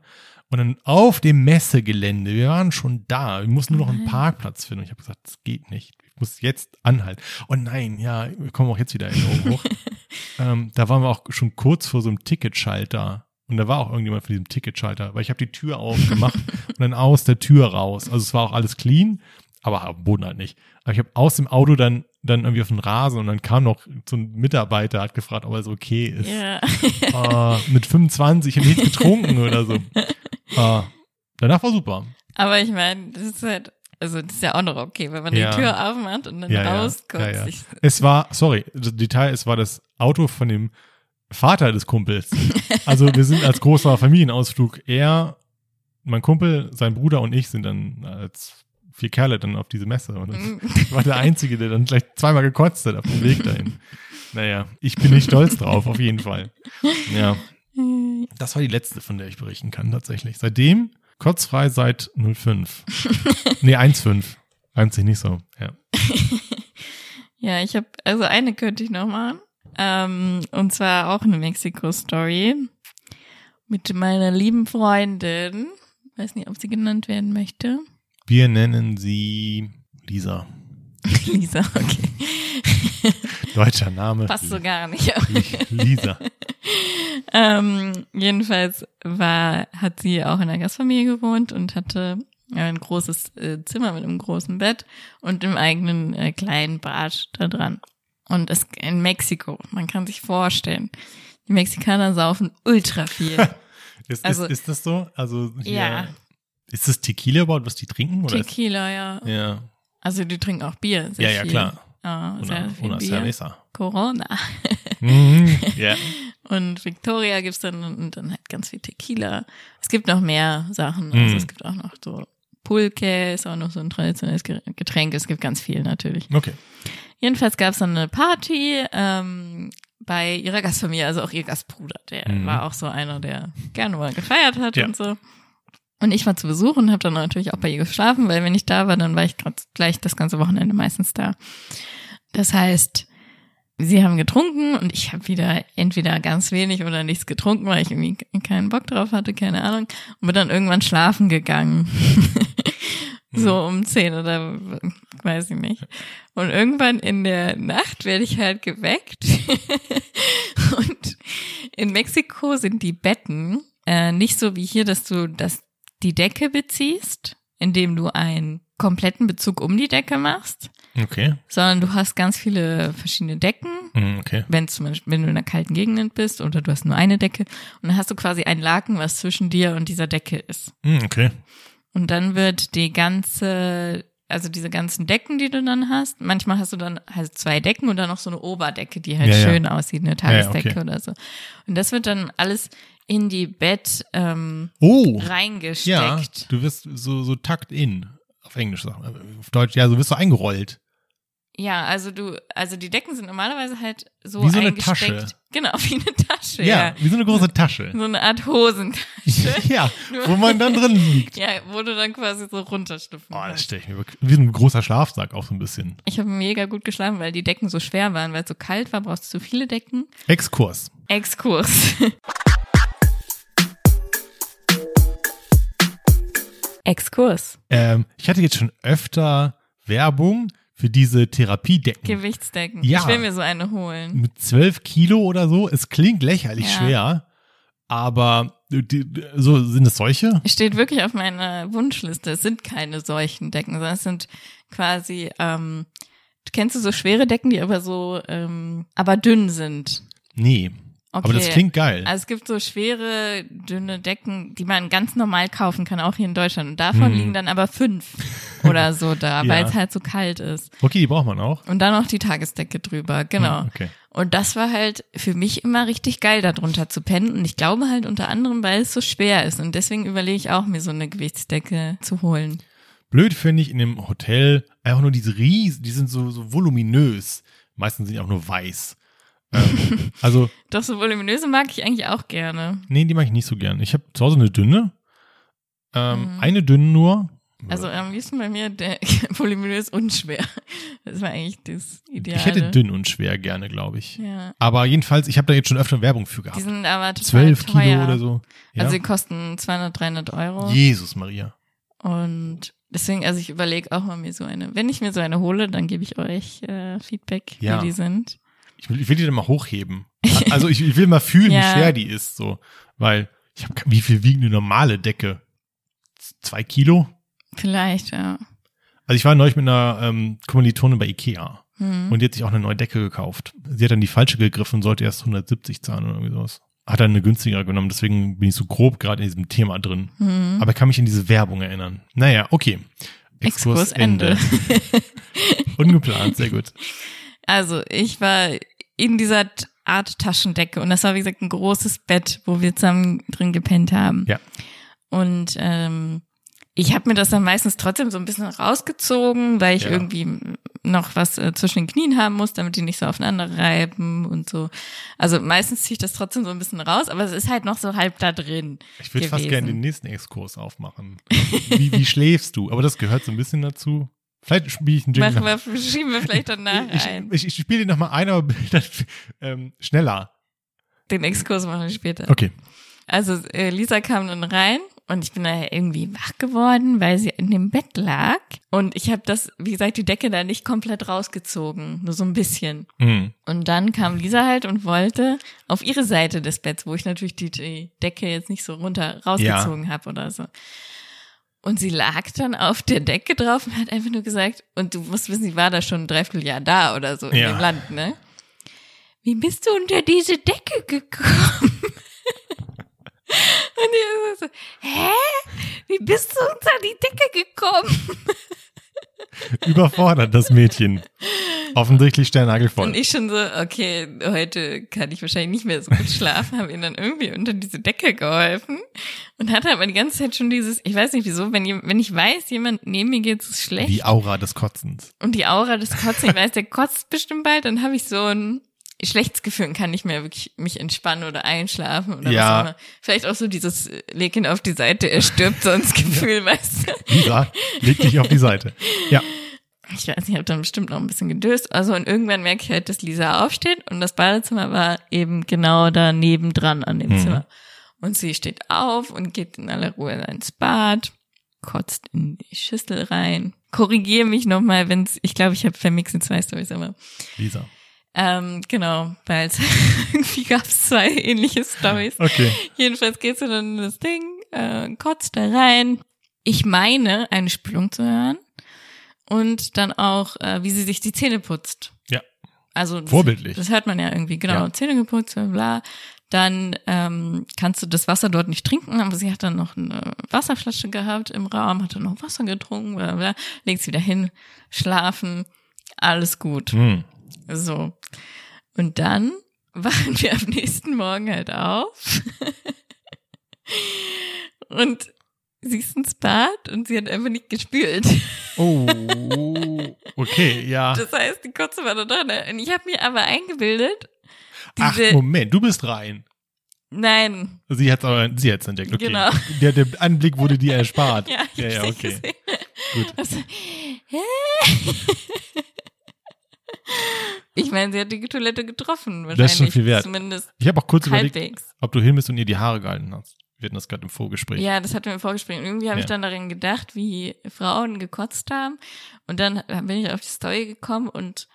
Und dann auf dem Messegelände, wir waren schon da. Wir mussten nur noch einen Nein. Parkplatz finden. Und ich habe gesagt, das geht nicht. Ich muss jetzt anhalten. Und nein, ja, wir kommen auch jetzt wieder in Erinnerung hoch. [laughs] ähm, da waren wir auch schon kurz vor so einem Ticketschalter. Und da war auch irgendjemand von diesem Ticketschalter, weil ich habe die Tür aufgemacht [laughs] und dann aus der Tür raus. Also es war auch alles clean, aber dem Boden halt nicht. Aber ich habe aus dem Auto dann, dann irgendwie auf den Rasen und dann kam noch so ein Mitarbeiter, hat gefragt, ob es okay ist. Ja. Äh, [laughs] mit 25, ich habe nichts getrunken oder so. Äh, [laughs] danach war super. Aber ich meine, das ist halt, also das ist ja auch noch okay, wenn man Ja. die Tür aufmacht und dann Ja, rauskommt. Ja. Ich, Es war, sorry, das Detail, es war das Auto von dem Vater des Kumpels. [laughs] Also wir sind als großer Familienausflug. Er, mein Kumpel, sein Bruder und ich sind dann als vier Kerle dann auf diese Messe. Und ich [laughs] war der Einzige, der dann vielleicht zweimal gekotzt hat auf dem Weg dahin. Naja, ich bin nicht stolz drauf, auf jeden Fall. Ja, das war die letzte, von der ich berichten kann, tatsächlich. Seitdem kotzfrei seit 05. [laughs] nee, 1,5. Reimt sich nicht so, ja. [laughs] ja, ich habe, also eine könnte ich noch machen. Ähm, und zwar auch eine Mexiko-Story mit meiner lieben Freundin. Weiß nicht, ob sie genannt werden möchte. Wir nennen sie Lisa. [laughs] Lisa, okay. [laughs] Deutscher Name. Passt so gar nicht. Lisa. [laughs] ähm, jedenfalls war, hat sie auch in einer Gastfamilie gewohnt und hatte ein großes äh, Zimmer mit einem großen Bett und einem eigenen äh, kleinen Bad da dran. Und es in Mexiko, man kann sich vorstellen, die Mexikaner saufen ultra viel. Ist, Also- ist, ist das so? Also hier, Ja. Ist das Tequila überhaupt, was die trinken? Oder Tequila, ja. ja. Also die trinken auch Bier. Ja, ja, viel. klar. Ja, sehr Una, viel una Bier. cerveza. Corona. Mhm. [laughs] Ja. Und Victoria gibt's dann und dann halt ganz viel Tequila. Es gibt noch mehr Sachen. Also Mm. es gibt auch noch so Pulque, ist auch noch so ein traditionelles Ge- Getränk. Es gibt ganz viel natürlich. Okay. Jedenfalls gab's dann eine Party ähm, bei ihrer Gastfamilie, also auch ihr Gastbruder. Der Mhm. war auch so einer, der gerne mal gefeiert hat Ja. und so. Und ich war zu Besuch und habe dann natürlich auch bei ihr geschlafen, weil wenn ich da war, dann war ich grad gleich das ganze Wochenende meistens da. Das heißt, sie haben getrunken und ich habe wieder entweder ganz wenig oder nichts getrunken, weil ich irgendwie keinen Bock drauf hatte, keine Ahnung. Und bin dann irgendwann schlafen gegangen. [laughs] so um zehn oder weiß ich nicht. Und irgendwann in der Nacht werde ich halt geweckt. [laughs] und in Mexiko sind die Betten äh, nicht so wie hier, dass du das, die Decke beziehst, indem du einen kompletten Bezug um die Decke machst, Okay. sondern du hast ganz viele verschiedene Decken. Mm, Okay. Wenn zum Beispiel, wenn du in einer kalten Gegend bist oder du hast nur eine Decke und dann hast du quasi ein Laken, was zwischen dir und dieser Decke ist. Mm, Okay. Und dann wird die ganze, also diese ganzen Decken, die du dann hast, manchmal hast du dann halt zwei Decken und dann noch so eine Oberdecke, die halt Ja, ja. schön aussieht, eine Tagesdecke okay. oder so. Und das wird dann alles in die Bett ähm, Oh. reingesteckt. Ja, du wirst so, so tucked in. Auf Englisch sagen. Auf Deutsch, ja, so wirst du eingerollt. Ja, also du, also die Decken sind normalerweise halt so Wie so eine eingesteckt. Tasche. Genau, [laughs] wie eine Tasche, Ja, ja. wie so eine große Tasche. So eine Art Hosentasche. [laughs] ja, wo man dann drin liegt. [laughs] ja, wo du dann quasi so runterschlüpfen Oh, das stelle ich mir wirklich, wie so ein großer Schlafsack auch so ein bisschen. Ich habe mega gut geschlafen, weil die Decken so schwer waren, weil es so kalt war, brauchst du so viele Decken. Exkurs. Exkurs. Exkurs. Ähm, ich hatte jetzt schon öfter Werbung für diese Therapiedecken. Gewichtsdecken. Ja. Ich will mir so eine holen. Mit 12 Kilo oder so. Es klingt lächerlich Ja. schwer, aber die, so sind es solche? Steht wirklich auf meiner Wunschliste. Es sind keine solchen Decken, sondern es sind quasi, ähm, kennst du so schwere Decken, die aber so, ähm, aber dünn sind? Nee. Okay. Aber das klingt geil. Also es gibt so schwere, dünne Decken, die man ganz normal kaufen kann, auch hier in Deutschland. Und davon Hm. liegen dann aber fünf oder so da, [laughs] Ja. weil es halt so kalt ist. Okay, die braucht man auch. Und dann noch die Tagesdecke drüber, genau. Hm, Okay. Und das war halt für mich immer richtig geil, darunter zu pennen. Und ich glaube halt unter anderem, weil es so schwer ist. Und deswegen überlege ich auch, mir so eine Gewichtsdecke zu holen. Blöd finde ich in dem Hotel einfach nur diese Riesen, die sind so, so voluminös. Meistens sind die auch nur weiß. Ähm, also, [laughs] Doch so voluminöse mag ich eigentlich auch gerne. nee, die mag ich nicht so gern. Ich habe zu Hause eine dünne. Ähm, Mhm. Eine dünne nur. Also am liebsten bei mir der [laughs] voluminös und schwer. Das war eigentlich das Ideale. Ich hätte dünn und schwer gerne, glaube ich. Ja. Aber jedenfalls, ich habe da jetzt schon öfter Werbung für Die gehabt. sind aber total 12 teuer. Kilo oder so. Ja. Also die kosten 200, 300 Euro. Jesus Maria. Und deswegen, also ich überlege auch mal mir so eine. Wenn ich mir so eine hole, dann gebe ich euch äh, Feedback, Ja. wie die sind. Ich will, ich will die dann mal hochheben. Also ich, ich will mal fühlen, [laughs] Ja. wie schwer die ist, so. Weil, ich habe, wie viel wiegt eine normale Decke? Zwei Kilo? Vielleicht, ja. Also ich war neulich mit einer ähm, Kommilitonin bei Ikea Hm. und die hat sich auch eine neue Decke gekauft. Sie hat dann die falsche gegriffen und sollte erst 170 zahlen oder irgendwie sowas. Hat dann eine günstigere genommen, deswegen bin ich so grob gerade in diesem Thema drin. Hm. Aber kann mich an diese Werbung erinnern. Naja, okay. Exkurs Ende. [laughs] [laughs] Ungeplant, sehr gut. Also ich war in dieser Art Taschendecke und das war wie gesagt ein großes Bett, wo wir zusammen drin gepennt haben. Ja. Und ähm, ich habe mir das dann meistens trotzdem so ein bisschen rausgezogen, weil ich Ja. irgendwie noch was äh, zwischen den Knien haben muss, damit die nicht so aufeinander reiben und so. Also meistens ziehe ich das trotzdem so ein bisschen raus, aber es ist halt noch so halb da drin. Ich würde fast gerne den nächsten Exkurs aufmachen. Wie, wie schläfst du? Aber das gehört so ein bisschen dazu. Vielleicht spiele ich einen Jingle. Machen wir, schieben wir vielleicht danach ich, ein. ich, ich spiele den nochmal ein, aber dann, ähm, schneller. Den Exkurs machen wir später. Okay. Also äh, Lisa kam dann rein und ich bin da irgendwie wach geworden, weil sie in dem Bett lag. Und ich habe das, wie gesagt, die Decke da nicht komplett rausgezogen, nur so ein bisschen. Mhm. Und dann kam Lisa halt und wollte auf ihre Seite des Betts, wo ich natürlich die, die Decke jetzt nicht so runter rausgezogen habe oder so. Und sie lag dann auf der Decke drauf und hat einfach nur gesagt, und du musst wissen, sie war da schon ein Dreivierteljahr da oder so in Ja. dem Land, ne? Wie bist du unter diese Decke gekommen? [laughs] und ich so, hä? Wie bist du unter die Decke gekommen? [laughs] Überfordert das Mädchen. Offensichtlich sternhagelvoll. Und ich schon so, okay, heute kann ich wahrscheinlich nicht mehr so gut schlafen, habe ihm dann irgendwie unter diese Decke geholfen und hatte aber die ganze Zeit schon dieses, ich weiß nicht wieso, wenn, wenn ich weiß, jemand neben mir geht es schlecht. Die Aura des Kotzens. Und die Aura des Kotzens, ich weiß, der kotzt bestimmt bald, dann habe ich so ein schlechtes Gefühl und kann nicht mehr wirklich mich entspannen oder einschlafen oder Ja. was auch immer. Vielleicht auch so dieses leg ihn auf die Seite, er stirbt sonst [laughs] Gefühl, weißt du. Lisa, leg dich auf die Seite. Ja. Ich weiß nicht, ich habe dann bestimmt noch ein bisschen gedöst. Also und irgendwann merke ich halt, dass Lisa aufsteht und das Badezimmer war eben genau da nebendran an dem Mhm. Zimmer. Und sie steht auf und geht in aller Ruhe ins Bad, kotzt in die Schüssel rein. Korrigiere mich nochmal, wenn's, ich glaube, ich habe vermixt in zwei Storys, aber Lisa. Ähm, genau, weil es [laughs] irgendwie gab es zwei ähnliche Stories. Okay. Jedenfalls geht sie dann in das Ding, äh, kotzt da rein. Ich meine, eine Spülung zu hören. Und dann auch, äh, wie sie sich die Zähne putzt. Ja. Also das, Vorbildlich. Das hört man ja irgendwie, genau. Ja. Zähne geputzt, bla, bla. Dann ähm, kannst du das Wasser dort nicht trinken, aber sie hat dann noch eine Wasserflasche gehabt im Raum, hat dann noch Wasser getrunken, bla, bla. Legt sie wieder hin, schlafen, alles gut. Hm. So. Und dann [laughs] wachen wir am nächsten Morgen halt auf. [laughs] und sie ist ins Bad und sie hat einfach nicht gespült. Oh, okay, ja. [laughs] Das heißt, die Kotze war da drin. Und ich habe mir aber eingebildet, Ach, Moment, du bist rein. nein, Sie hat's aber, sie hat's entdeckt, okay. Genau. Der, der Anblick wurde dir erspart. ja, ich ja, ja, okay. gesehen. Gut. Also, hä? Ich meine, sie hat die Toilette getroffen, wahrscheinlich. Das ist schon viel wert. Zumindest Ich habe auch kurz überlegt, halbwegs. ob du hin bist und ihr die Haare gehalten hast. Wir hatten das gerade im Vorgespräch. Ja, das hatten wir im Vorgespräch. Und irgendwie habe ich Ja. dann daran gedacht, wie Frauen gekotzt haben. Und dann bin ich auf die Story gekommen und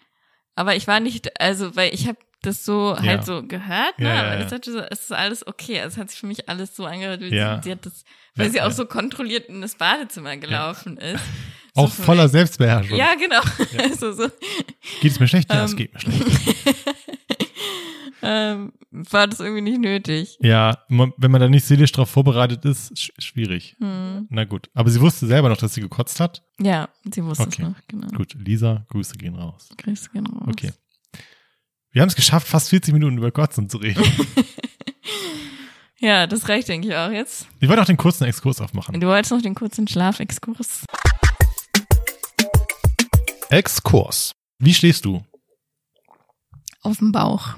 aber ich war nicht, also weil ich habe das so Ja. halt so gehört, ne? Ja, ja, aber ja. ich dachte so, es ist alles okay. Also es hat sich für mich alles so angehört, wie Ja. sie, sie hat das, weil Ja, sie auch ja. so kontrolliert in das Badezimmer gelaufen ist. [laughs] auch so von voller Selbstbeherrschung. Ja, genau. [laughs] Also so Geht es mir schlecht? Ja, es Ähm. geht mir schlecht. [laughs] ähm, war das irgendwie nicht nötig. Ja, wenn man da nicht seelisch drauf vorbereitet ist, sch schwierig. Hm. Na gut. Aber sie wusste selber noch, dass sie gekotzt hat. Ja, sie wusste Okay. es noch, genau. Gut, Lisa, Grüße gehen raus. Grüße gehen raus. Okay. Wir haben es geschafft, fast 40 Minuten über Kotzen zu reden. [laughs] Ja, das reicht, denke ich, auch jetzt. Ich wollte auch den kurzen Exkurs aufmachen. Du wolltest noch den kurzen Schlafexkurs. Exkurs. Wie schläfst du? Auf dem Bauch.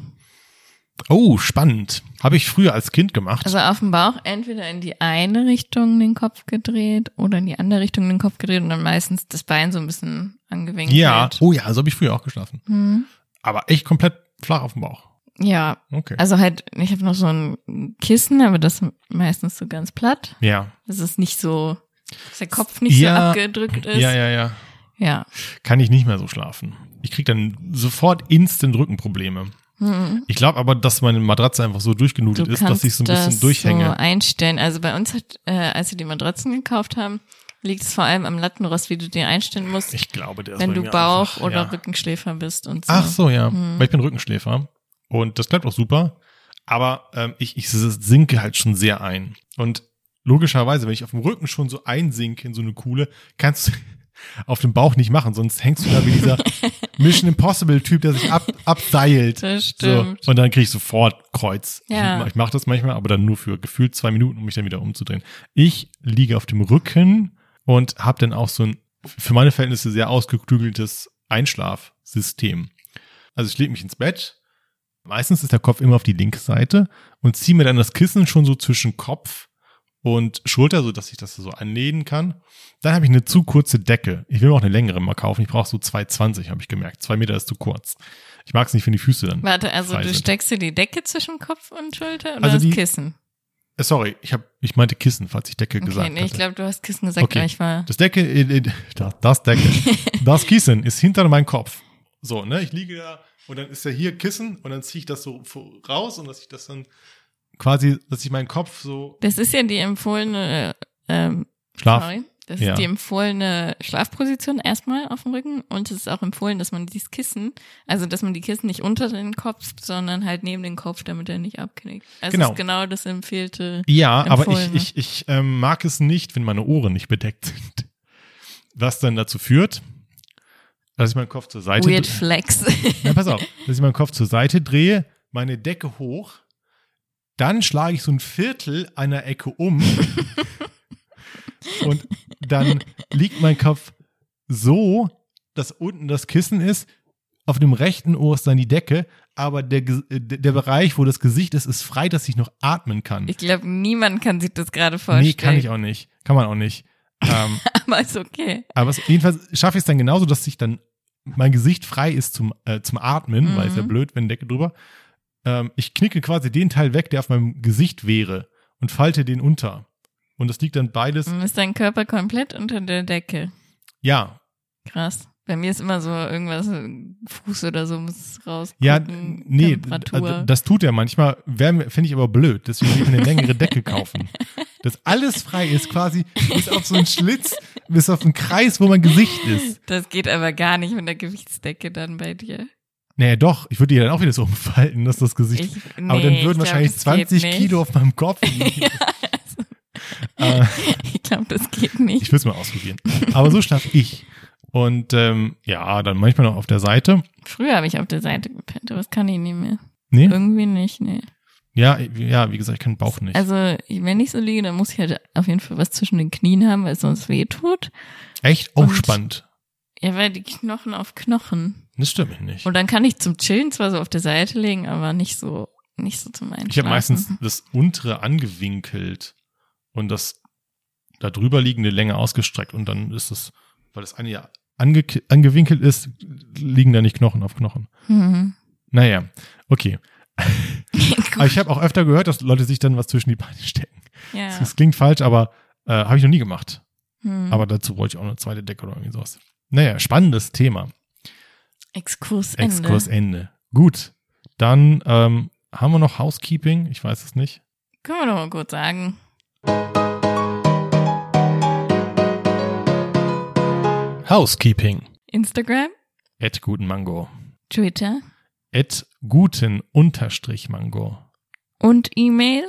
Oh, spannend. Habe ich früher als Kind gemacht. Also auf dem Bauch entweder in die eine Richtung den Kopf gedreht oder in die andere Richtung den Kopf gedreht und dann meistens das Bein so ein bisschen angewinkelt. ja. Oh ja, so habe ich früher auch geschlafen. Hm. Aber echt komplett flach auf dem Bauch. Ja, Okay. also halt, ich habe noch so ein Kissen, aber das meistens so ganz platt. ja. Das ist nicht so, dass der Kopf nicht Ja. so abgedrückt ist. Ja, ja, ja. Ja. Kann ich nicht mehr so schlafen. Ich krieg dann sofort instant Rückenprobleme. Hm. Ich glaube aber, dass meine Matratze einfach so durchgenudelt Du ist, dass ich so ein bisschen das durchhänge. so einstellen. Also bei uns hat, äh, als wir die Matratzen gekauft haben, liegt es vor allem am Lattenrost, wie du dir einstellen musst, Ich glaube, der ist wenn du Bauch einfach, oder ja. Rückenschläfer bist und so. Ach so, ja. Hm. Weil ich bin Rückenschläfer. Und das klappt auch super. Aber ähm, ich, ich sinke halt schon sehr ein. Und logischerweise, wenn ich auf dem Rücken schon so einsinke in so eine Kuhle, kannst du auf dem Bauch nicht machen, sonst hängst du da wie dieser [laughs] Mission Impossible Typ, der sich ab, abseilt. Das So, stimmt. und dann krieg ich sofort Kreuz. Ja. Ich, ich mache das manchmal, aber dann nur für gefühlt zwei Minuten, um mich dann wieder umzudrehen. Ich liege auf dem Rücken und habe dann auch so ein für meine Verhältnisse sehr ausgeklügeltes Einschlafsystem. Also ich lege mich ins Bett. Meistens ist der Kopf immer auf die linke Seite und ziehe mir dann das Kissen schon so zwischen Kopf und Schulter, so dass ich das so annähen kann. Dann habe ich eine zu kurze Decke. Ich will mir auch eine längere mal kaufen. Ich brauche so 2,20, habe ich gemerkt. Zwei Meter ist zu kurz. Ich mag es nicht, wenn die Füße dann. Warte, also du sind. steckst dir die Decke zwischen Kopf und Schulter oder Also das Kissen? Äh, Sorry, ich habe, ich meinte Kissen, falls ich Decke Okay, gesagt nee, ich glaube, du hast Kissen gesagt, Okay. aber ich war. Das Decke, äh, äh, das, das Decke, [laughs] das Kissen ist hinter meinem Kopf. So, ne, ich liege da und dann ist ja hier Kissen und dann ziehe ich das so raus und dass ich das dann quasi, dass ich meinen Kopf so Das ist ja die empfohlene, äh, ähm, schlaf. sorry. Das Ja. ist die empfohlene Schlafposition erstmal auf dem Rücken und es ist auch empfohlen, dass man dieses Kissen, also dass man die Kissen nicht unter den Kopf, sondern halt neben den Kopf, damit er nicht abknickt. Also Genau. ist genau das empfehlte. Ja, aber ich, ich, ich ähm, mag es nicht, wenn meine Ohren nicht bedeckt sind. Was dann dazu führt, dass ich meinen Kopf zur Seite Weird dre- Flex. Na, pass [laughs] auf, dass ich meinen Kopf zur Seite drehe, meine Decke hoch, dann schlage ich so ein Viertel einer Ecke um [laughs] und dann liegt mein Kopf so, dass unten das Kissen ist, auf dem rechten Ohr ist dann die Decke, aber der, äh, der Bereich, wo das Gesicht ist, ist frei, dass ich noch atmen kann. Ich glaube, niemand kann sich das gerade vorstellen. nee, kann ich auch nicht. Kann man auch nicht. Ähm, [laughs] Aber ist okay. aber es, jedenfalls schaffe ich es dann genauso, dass sich dann mein Gesicht frei ist zum, äh, zum Atmen, weil es ja Mhm. blöd, wenn Decke drüber. Ähm, ich knicke quasi den Teil weg, der auf meinem Gesicht wäre und falte den unter. Und das liegt dann beides, Dann ist dein Körper komplett unter der Decke. ja, Krass. Bei mir ist immer so irgendwas, Fuß oder so muss raus. ja, nee, Temperatur. also das tut er manchmal, finde ich aber blöd, deswegen will ich eine längere Decke kaufen. [laughs] Dass alles frei ist, quasi bis auf so einen Schlitz, bis auf einen Kreis, wo mein Gesicht ist. das geht aber gar nicht mit der Gewichtsdecke dann bei dir. Naja, doch, ich würde die dann auch wieder so umfalten, dass das Gesicht Ich, Aber nee, dann ich würden wahrscheinlich das geht 20 nicht. Kilo auf meinem Kopf [laughs] liegen. äh, Ich glaube, das geht nicht. ich will es mal ausprobieren. Aber so schlafe ich. Und ähm, ja, dann manchmal noch auf der Seite. Früher habe ich auf der Seite gepennt, aber das kann ich nicht mehr. Nee? Irgendwie nicht, nee. Ja, ja, wie gesagt, ich kann Bauch nicht. Also, wenn ich so liege, dann muss ich halt auf jeden Fall was zwischen den Knien haben, weil es sonst weh tut. Echt? Auch und- spannend. Ja, weil die Knochen auf Knochen. Das stimmt mich nicht. Und dann kann ich zum Chillen zwar so auf der Seite legen, aber nicht so, nicht so zum Einschlafen. Ich habe meistens das untere angewinkelt und das da drüber liegende Länge ausgestreckt und dann ist es, weil das eine ja ange angewinkelt ist, liegen da nicht Knochen auf Knochen. Mhm. Naja, okay. [laughs] Aber ich habe auch öfter gehört, dass Leute sich dann was zwischen die Beine stecken. ja. Das klingt falsch, aber äh, habe ich noch nie gemacht. Hm. Aber dazu wollte ich auch eine zweite Decke oder irgendwie sowas. Naja, spannendes Thema. Exkurs Ende. Exkurs Ende. Gut, dann ähm, haben wir noch Housekeeping. Ich weiß es nicht. Können wir doch mal kurz sagen. Housekeeping. Instagram, At guten Mango. Twitter At guten unterstrich Mango. und E-Mail.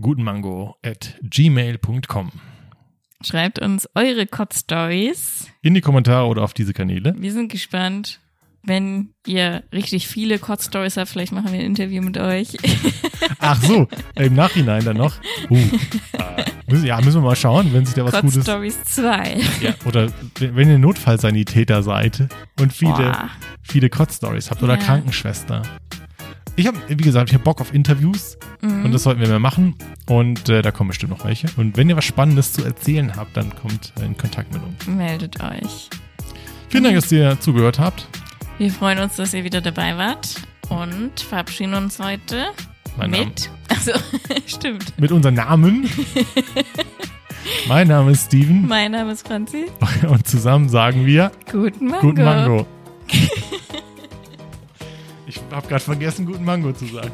Guten Mango at gmail.com. Schreibt uns eure Kotz-Stories. In die Kommentare oder auf diese Kanäle. Wir sind gespannt. Wenn ihr richtig viele Kotz-Stories habt, vielleicht machen wir ein Interview mit euch. [laughs] Ach so, im Nachhinein dann noch. Uh, [laughs] äh, ja, müssen wir mal schauen, wenn sich da was Gutes Kotz-Stories 2. Ja, oder wenn ihr Notfallsanitäter seid und viele, Boah. viele Kotz-Stories habt oder Ja. Krankenschwester. Ich habe, wie gesagt, ich habe Bock auf Interviews Mhm. und das sollten wir mehr machen und äh, da kommen bestimmt noch welche. Und wenn ihr was Spannendes zu erzählen habt, dann kommt in Kontakt mit uns. Meldet euch. Vielen Dank, dass ihr zugehört habt. Wir freuen uns, dass ihr wieder dabei wart und verabschieden uns heute Mein Name, mit. Also, [laughs] stimmt. mit unseren Namen. [laughs] mein Name ist Steven Mein Name ist Franzi. [laughs] und zusammen sagen wir Guten Mango. Guten Mango. ich habe gerade vergessen, Guten Mango zu sagen.